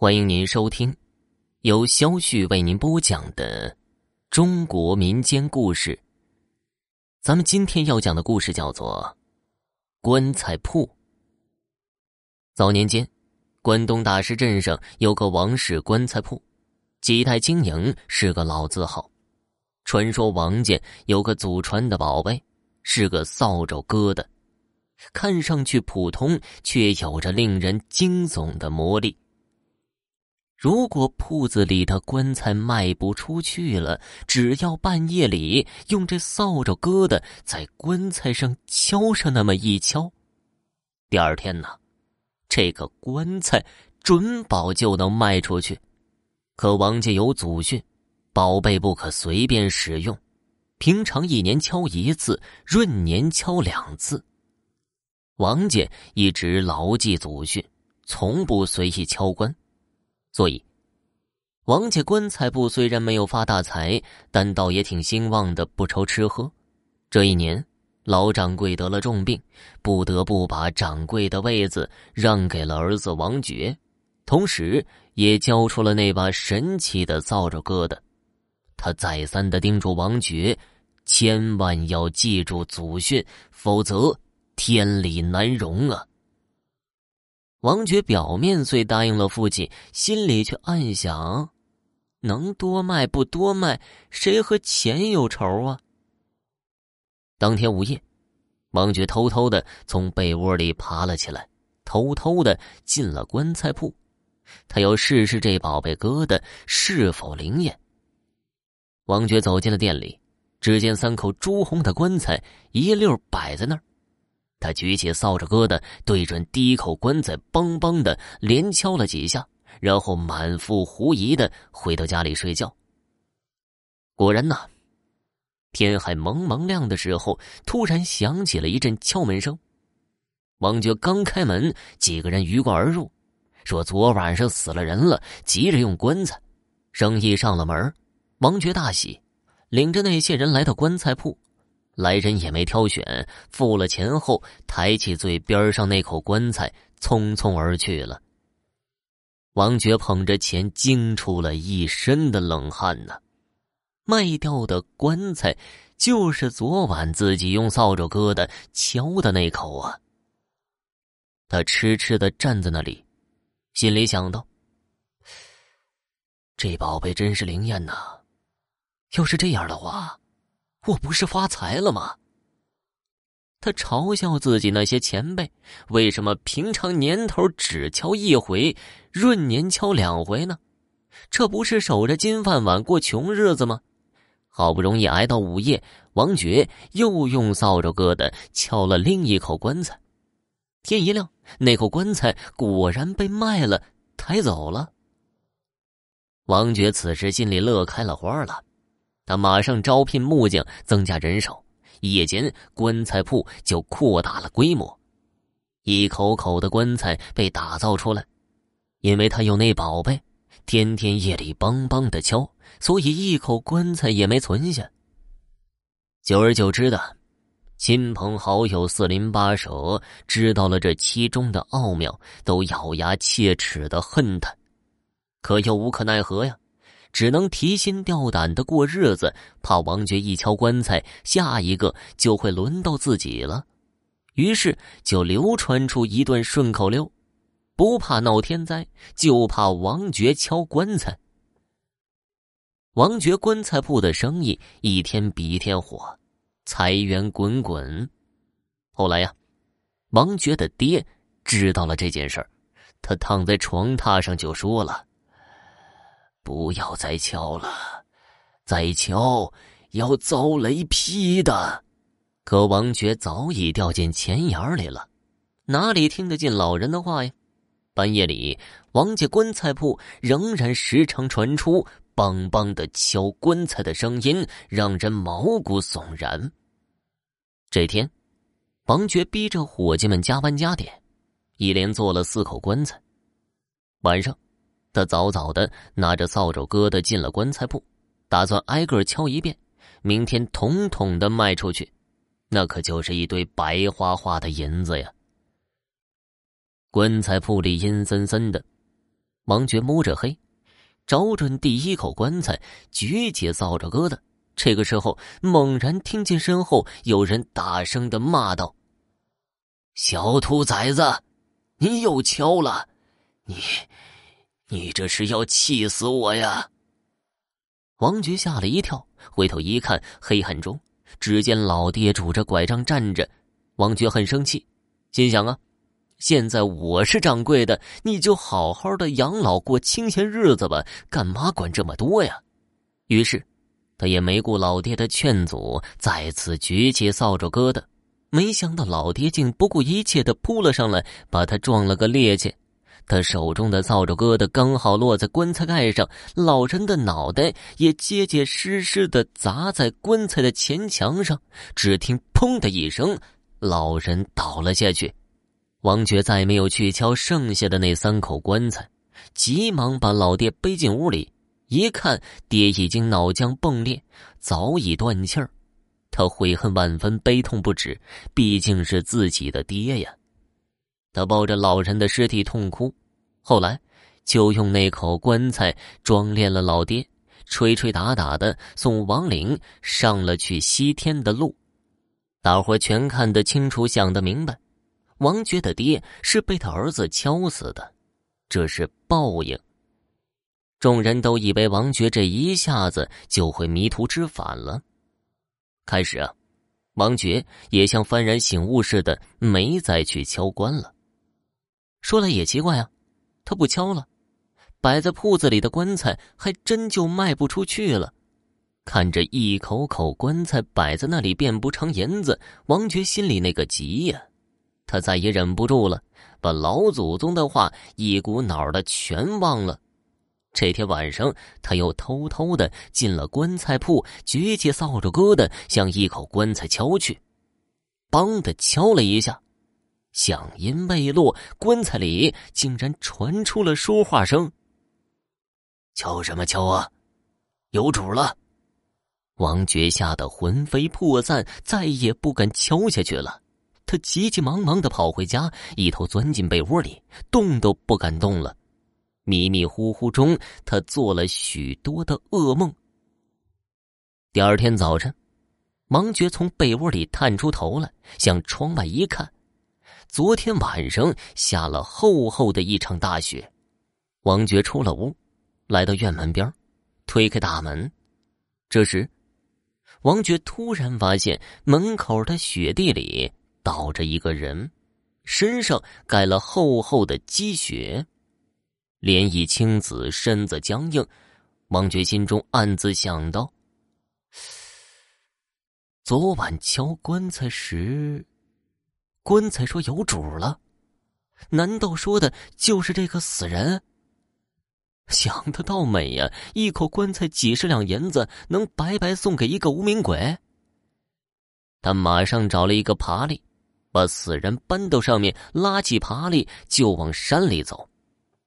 欢迎您收听由肖旭为您播讲的中国民间故事。咱们今天要讲的故事叫做《棺材铺》。早年间，关东大石镇上有个王氏棺材铺，几代经营是个老字号。传说王家有个祖传的宝贝，是个扫帚疙瘩，看上去普通，却有着令人惊悚的魔力。如果铺子里的棺材卖不出去了，只要半夜里用这扫帚疙瘩在棺材上敲上那么一敲，第二天呢，这个棺材准保就能卖出去。可王家有祖训，宝贝不可随便使用，平常一年敲一次，闰年敲两次。王家一直牢记祖训，从不随意敲棺。所以，王家棺材铺虽然没有发大财，但倒也挺兴旺的，不愁吃喝。这一年，老掌柜得了重病，不得不把掌柜的位子让给了儿子王爵，同时也交出了那把神奇的扫帚疙瘩。他再三的叮嘱王爵，千万要记住祖训，否则天理难容啊！王爵表面虽答应了父亲，心里却暗想：能多卖不多卖，谁和钱有仇啊？当天午夜，王爵偷偷的从被窝里爬了起来，偷偷的进了棺材铺，他要试试这宝贝疙瘩是否灵验。王爵走进了店里，只见三口朱红的棺材一溜摆在那儿。他举起扫帚疙瘩，对准第一口棺材，梆梆的连敲了几下，然后满腹狐疑的回到家里睡觉。果然呐，天还蒙蒙亮的时候，突然响起了一阵敲门声。王爵刚开门，几个人鱼贯而入，说昨晚上死了人了，急着用棺材。生意上了门，王爵大喜，领着那些人来到棺材铺。来人也没挑选，付了钱后，抬起最边上那口棺材，匆匆而去了。王爵捧着钱，惊出了一身的冷汗呢。卖掉的棺材，就是昨晚自己用扫帚疙瘩敲的那口啊。他痴痴的站在那里，心里想到：这宝贝真是灵验呐！要是这样的话。我不是发财了吗？他嘲笑自己那些前辈，为什么平常年头只敲一回，闰年敲两回呢？这不是守着金饭碗过穷日子吗？好不容易挨到午夜，王爵又用扫帚疙瘩敲了另一口棺材。天一亮，那口棺材果然被卖了，抬走了。王爵此时心里乐开了花了。他马上招聘木匠，增加人手。夜间，棺材铺就扩大了规模，一口口的棺材被打造出来。因为他有那宝贝，天天夜里梆梆的敲，所以一口棺材也没存下。久而久之的，亲朋好友、四邻八舍知道了这其中的奥妙，都咬牙切齿的恨他，可又无可奈何呀。只能提心吊胆的过日子，怕王爵一敲棺材，下一个就会轮到自己了。于是就流传出一段顺口溜：不怕闹天灾，就怕王爵敲棺材。王爵棺材铺的生意一天比一天火，财源滚滚。后来呀，王爵的爹知道了这件事儿，他躺在床榻上就说了。不要再敲了，再敲要遭雷劈的。可王爵早已掉进钱眼里了，哪里听得进老人的话呀？半夜里，王家棺材铺仍然时常传出“梆梆”的敲棺材的声音，让人毛骨悚然。这天，王爵逼着伙计们加班加点，一连做了四口棺材。晚上。他早早的拿着扫帚疙瘩进了棺材铺，打算挨个敲一遍，明天统统的卖出去，那可就是一堆白花花的银子呀。棺材铺里阴森森的，王觉摸着黑，找准第一口棺材，举起扫帚疙瘩。这个时候，猛然听见身后有人大声的骂道：“小兔崽子，你又敲了！你，你这是要气死我呀！”王觉吓了一跳，回头一看，黑暗中只见老爹拄着拐杖站着。王觉很生气，心想啊，现在我是掌柜的，你就好好的养老过清闲日子吧，干嘛管这么多呀？于是。他也没顾老爹的劝阻，再次举起扫帚疙瘩，没想到老爹竟不顾一切的扑了上来，把他撞了个趔趄。他手中的扫帚疙瘩刚好落在棺材盖上，老人的脑袋也结结实实的砸在棺材的前墙上。只听“砰”的一声，老人倒了下去。王觉再没有去敲剩下的那三口棺材，急忙把老爹背进屋里。一看，爹已经脑浆迸裂，早已断气儿。他悔恨万分，悲痛不止。毕竟是自己的爹呀！他抱着老人的尸体痛哭。后来，就用那口棺材装殓了老爹，吹吹打打的送亡灵上了去西天的路。大伙全看得清楚，想得明白：王爵的爹是被他儿子敲死的，这是报应。众人都以为王爵这一下子就会迷途知返了。开始啊，王爵也像幡然醒悟似的，没再去敲棺了。说来也奇怪啊，他不敲了，摆在铺子里的棺材还真就卖不出去了。看着一口口棺材摆在那里变不成银子，王爵心里那个急呀！他再也忍不住了，把老祖宗的话一股脑的全忘了。这天晚上，他又偷偷的进了棺材铺，举起扫帚疙瘩向一口棺材敲去，梆的敲了一下，响音未落，棺材里竟然传出了说话声：“敲什么敲啊？有主了！”王爵吓得魂飞魄散，再也不敢敲下去了。他急急忙忙的跑回家，一头钻进被窝里，动都不敢动了。迷迷糊糊中，他做了许多的噩梦。第二天早晨，王爵从被窝里探出头来，向窗外一看，昨天晚上下了厚厚的一场大雪。王爵出了屋，来到院门边，推开大门。这时，王爵突然发现门口的雪地里倒着一个人，身上盖了厚厚的积雪。脸已青紫，身子僵硬，王爵心中暗自想到：昨晚敲棺材时，棺材说有主了，难道说的就是这个死人？想得倒美呀！一口棺材几十两银子，能白白送给一个无名鬼？他马上找了一个爬犁，把死人搬到上面，拉起爬犁就往山里走。